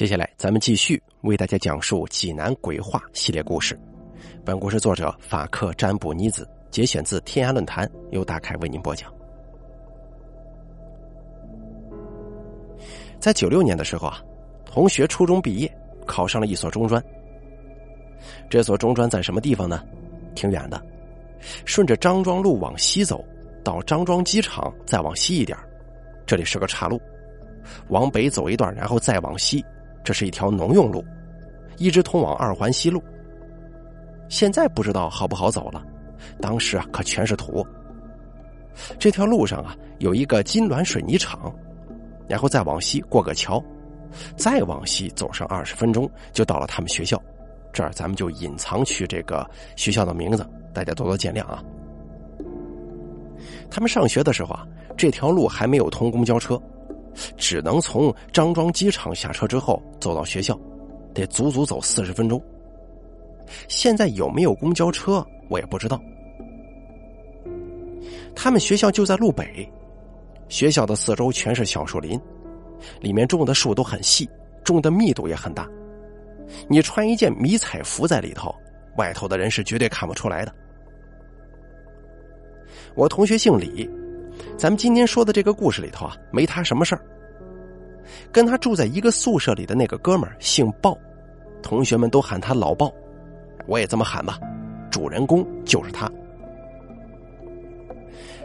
接下来，咱们继续为大家讲述济南鬼话系列故事。本故事作者法克占卜妮子节选自天涯论坛，由大凯为您播讲。在九六年的时候啊，同学初中毕业，考上了一所中专。这所中专在什么地方呢？挺远的，顺着张庄路往西走，到张庄机场，再往西一点，这里是个岔路。往北走一段，然后再往西，这是一条农用路，一直通往二环西路。现在不知道好不好走了，当时啊可全是土。这条路上啊有一个金銮水泥厂，然后再往西过个桥，再往西走上二十分钟就到了他们学校。这儿咱们就隐藏去这个学校的名字，大家多多见谅啊。他们上学的时候啊，这条路还没有通公交车。只能从张庄机场下车之后走到学校，得足足走四十分钟。现在有没有公交车，我也不知道。他们学校就在路北，学校的四周全是小树林，里面种的树都很细，种的密度也很大。你穿一件迷彩服在里头，外头的人是绝对看不出来的。我同学姓李。咱们今天说的这个故事里头啊，没他什么事儿。跟他住在一个宿舍里的那个哥们儿姓鲍，同学们都喊他老鲍，我也这么喊吧。主人公就是他。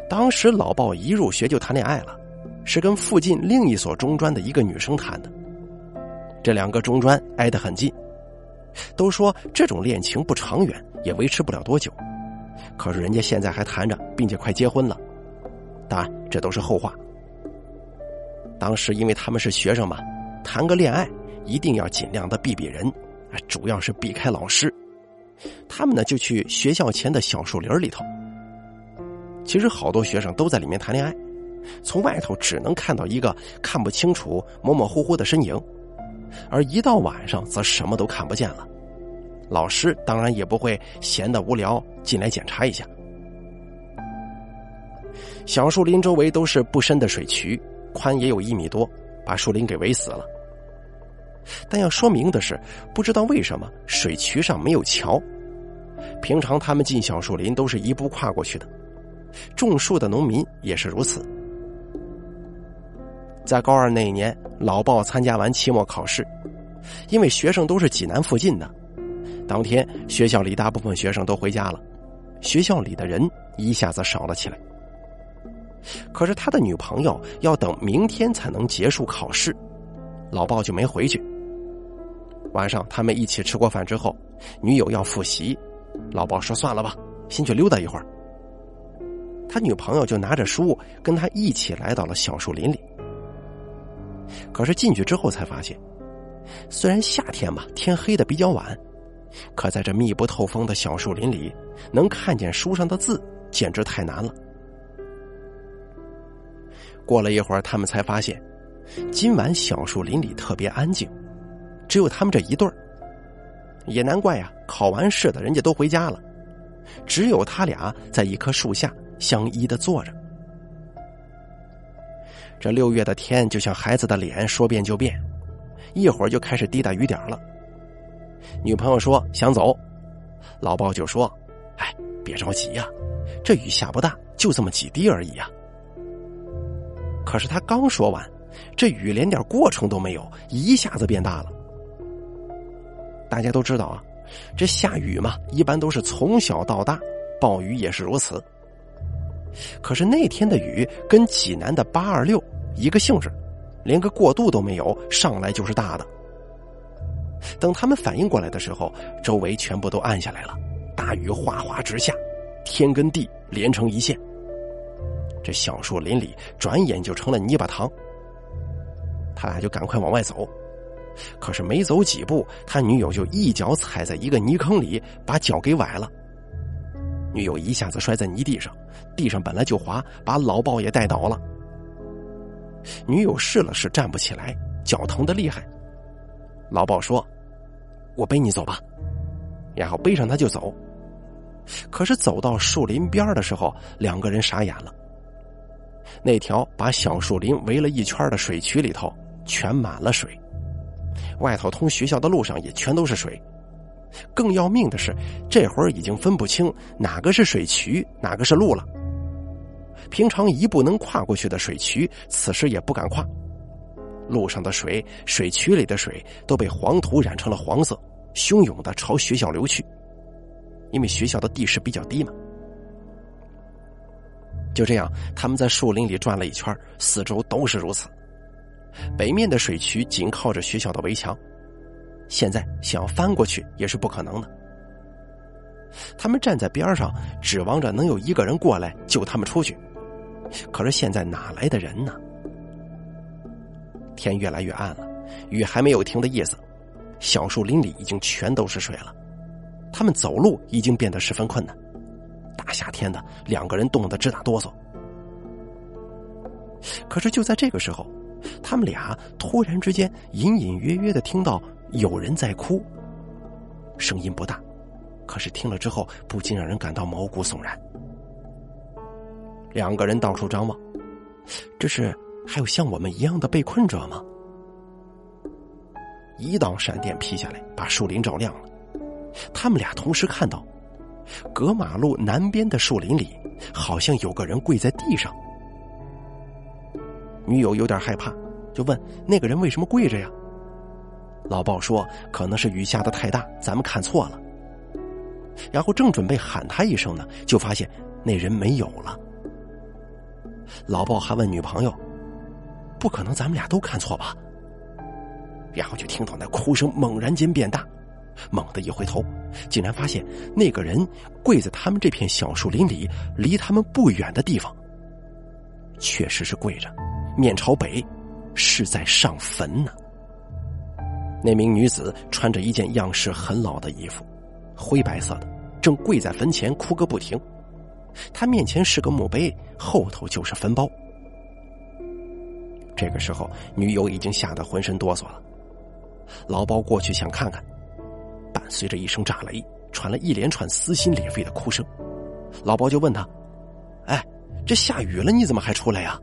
当时老鲍一入学就谈恋爱了，是跟附近另一所中专的一个女生谈的。这两个中专挨得很近，都说这种恋情不长远，也维持不了多久。可是人家现在还谈着，并且快结婚了。当然，这都是后话。当时因为他们是学生嘛，谈个恋爱一定要尽量的避避人，主要是避开老师。他们呢就去学校前的小树林里头。其实好多学生都在里面谈恋爱，从外头只能看到一个看不清楚、模模糊糊的身影，而一到晚上则什么都看不见了。老师当然也不会闲得无聊进来检查一下。小树林周围都是不深的水渠，宽也有一米多，把树林给围死了。但要说明的是，不知道为什么水渠上没有桥。平常他们进小树林都是一步跨过去的，种树的农民也是如此。在高二那一年，老鲍参加完期末考试，因为学生都是济南附近的，当天学校里大部分学生都回家了，学校里的人一下子少了起来。可是他的女朋友要等明天才能结束考试，老鲍就没回去。晚上他们一起吃过饭之后，女友要复习，老鲍说：“算了吧，先去溜达一会儿。”他女朋友就拿着书跟他一起来到了小树林里。可是进去之后才发现，虽然夏天嘛，天黑的比较晚，可在这密不透风的小树林里，能看见书上的字，简直太难了。过了一会儿，他们才发现，今晚小树林里特别安静，只有他们这一对儿。也难怪呀，考完试的人家都回家了，只有他俩在一棵树下相依的坐着。这六月的天就像孩子的脸，说变就变，一会儿就开始滴答雨点了。女朋友说想走，老鲍就说：“哎，别着急呀，这雨下不大，就这么几滴而已呀。”可是他刚说完，这雨连点过程都没有，一下子变大了。大家都知道啊，这下雨嘛，一般都是从小到大，暴雨也是如此。可是那天的雨跟济南的八二六一个性质，连个过渡都没有，上来就是大的。等他们反应过来的时候，周围全部都暗下来了，大雨哗哗直下，天跟地连成一线。这小树林里转眼就成了泥巴塘，他俩就赶快往外走，可是没走几步，他女友就一脚踩在一个泥坑里，把脚给崴了。女友一下子摔在泥地上，地上本来就滑，把老鲍也带倒了。女友试了试，站不起来，脚疼的厉害。老鲍说：“我背你走吧。”然后背上他就走。可是走到树林边的时候，两个人傻眼了。那条把小树林围了一圈的水渠里头全满了水，外头通学校的路上也全都是水。更要命的是，这会儿已经分不清哪个是水渠，哪个是路了。平常一步能跨过去的水渠，此时也不敢跨。路上的水，水渠里的水都被黄土染成了黄色，汹涌的朝学校流去。因为学校的地势比较低嘛。就这样，他们在树林里转了一圈，四周都是如此。北面的水渠紧靠着学校的围墙，现在想要翻过去也是不可能的。他们站在边上，指望着能有一个人过来救他们出去。可是现在哪来的人呢？天越来越暗了，雨还没有停的意思。小树林里已经全都是水了，他们走路已经变得十分困难。大夏天的，两个人冻得直打哆嗦。可是就在这个时候，他们俩突然之间隐隐约约的听到有人在哭，声音不大，可是听了之后不禁让人感到毛骨悚然。两个人到处张望，这是还有像我们一样的被困者吗？一道闪电劈下来，把树林照亮了。他们俩同时看到，隔马路南边的树林里，好像有个人跪在地上。女友有点害怕，就问那个人为什么跪着呀？老鲍说：“可能是雨下的太大，咱们看错了。”然后正准备喊他一声呢，就发现那人没有了。老鲍还问女朋友：“不可能，咱们俩都看错吧？”然后就听到那哭声猛然间变大，猛地一回头，竟然发现那个人跪在他们这片小树林里离他们不远的地方。确实是跪着，面朝北，是在上坟呢。那名女子穿着一件样式很老的衣服，灰白色的，正跪在坟前哭个不停。她面前是个墓碑，后头就是坟包。这个时候，女友已经吓得浑身哆嗦了。老包过去想看看，随着一声炸雷，传来一连串撕心裂肺的哭声。老包就问他：“哎，这下雨了，你怎么还出来呀？”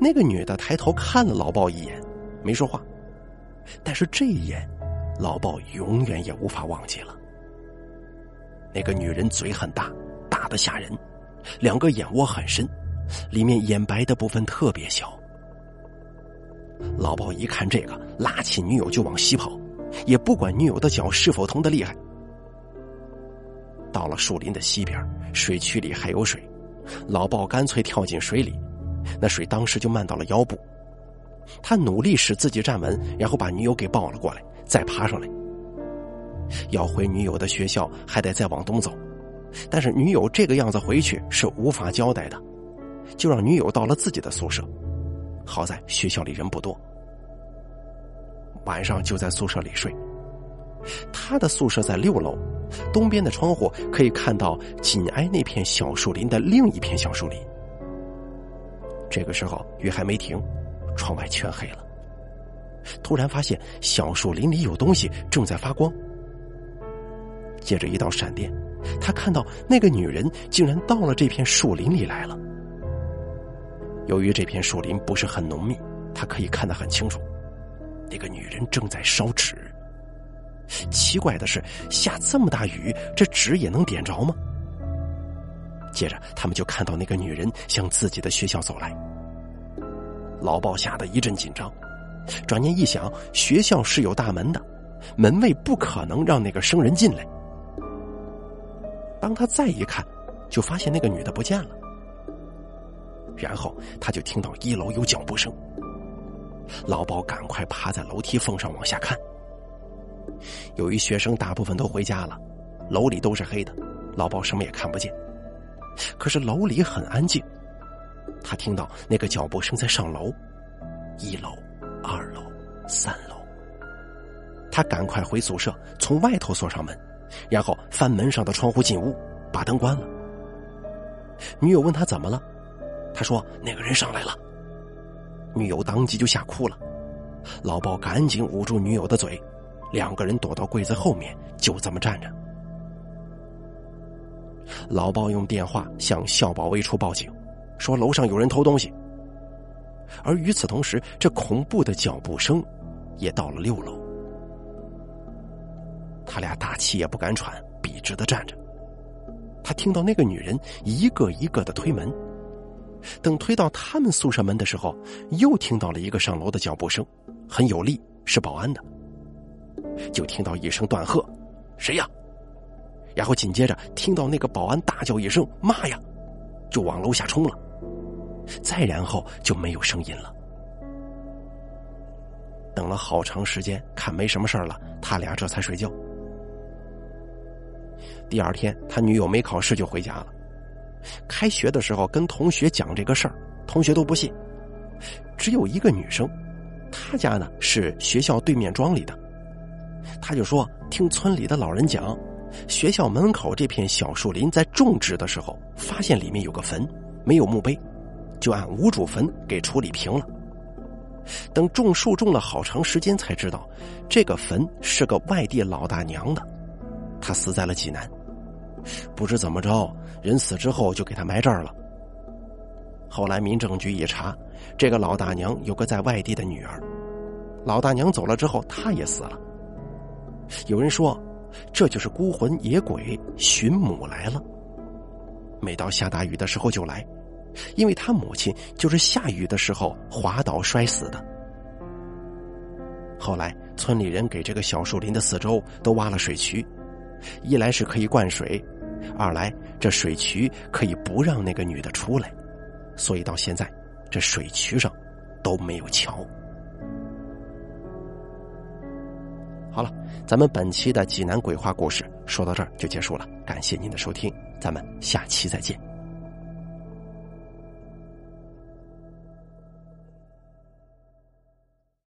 那个女的抬头看了老包一眼，没说话。但是这一眼，老包永远也无法忘记了。那个女人嘴很大，大的吓人，两个眼窝很深，里面眼白的部分特别小。老鲍一看这个，拉起女友就往西跑，也不管女友的脚是否疼的厉害。到了树林的西边，水渠里还有水，老鲍干脆跳进水里，那水当时就漫到了腰部。他努力使自己站稳，然后把女友给抱了过来，再爬上来。要回女友的学校，还得再往东走，但是女友这个样子回去是无法交代的，就让女友到了自己的宿舍。好在学校里人不多，晚上就在宿舍里睡。他的宿舍在六楼，东边的窗户可以看到紧挨那片小树林的另一片小树林。这个时候雨还没停，窗外全黑了。突然发现小树林里有东西正在发光。接着一道闪电，他看到那个女人竟然到了这片树林里来了。由于这片树林不是很浓密，他可以看得很清楚，那个女人正在烧纸。奇怪的是，下这么大雨，这纸也能点着吗？接着，他们就看到那个女人向自己的学校走来。老鲍吓得一阵紧张，转念一想，学校是有大门的，门卫不可能让那个生人进来。当他再一看，就发现那个女的不见了。然后他就听到一楼有脚步声。老包赶快爬在楼梯缝上往下看。由于学生大部分都回家了，楼里都是黑的，老包什么也看不见。可是楼里很安静，他听到那个脚步声在上楼，一楼、二楼、三楼。他赶快回宿舍，从外头锁上门。然后翻门上的窗户进屋，把灯关了。女友问他怎么了，他说那个人上来了。女友当即就吓哭了，老鲍赶紧捂住女友的嘴，两个人躲到柜子后面，就这么站着。老鲍用电话向校保卫处报警，说楼上有人偷东西。而与此同时，这恐怖的脚步声也到了六楼。他俩大气也不敢喘，笔直的站着。他听到那个女人一个一个的推门，等推到他们宿舍门的时候，又听到了一个上楼的脚步声，很有力，是保安的。就听到一声断喝：“谁呀？”然后紧接着听到那个保安大叫一声：“妈呀！”就往楼下冲了。再然后就没有声音了。等了好长时间，看没什么事了，他俩这才睡觉。第二天，他女友没考试就回家了。开学的时候跟同学讲这个事儿，同学都不信。只有一个女生，她家呢是学校对面庄里的，她就说听村里的老人讲，学校门口这片小树林在种植的时候发现里面有个坟，没有墓碑，就按无主坟给处理平了。等种树种了好长时间，才知道这个坟是个外地老大娘的，她死在了济南。不知怎么着，人死之后就给他埋这儿了。后来民政局一查，这个老大娘有个在外地的女儿，老大娘走了之后，她也死了。有人说，这就是孤魂野鬼寻母来了。每到下大雨的时候就来，因为他母亲就是下雨的时候滑倒摔死的。后来村里人给这个小树林的四周都挖了水渠。一来是可以灌水，二来这水渠可以不让那个女的出来，所以到现在这水渠上都没有桥。好了，咱们本期的济南鬼话故事说到这儿就结束了，感谢您的收听，咱们下期再见。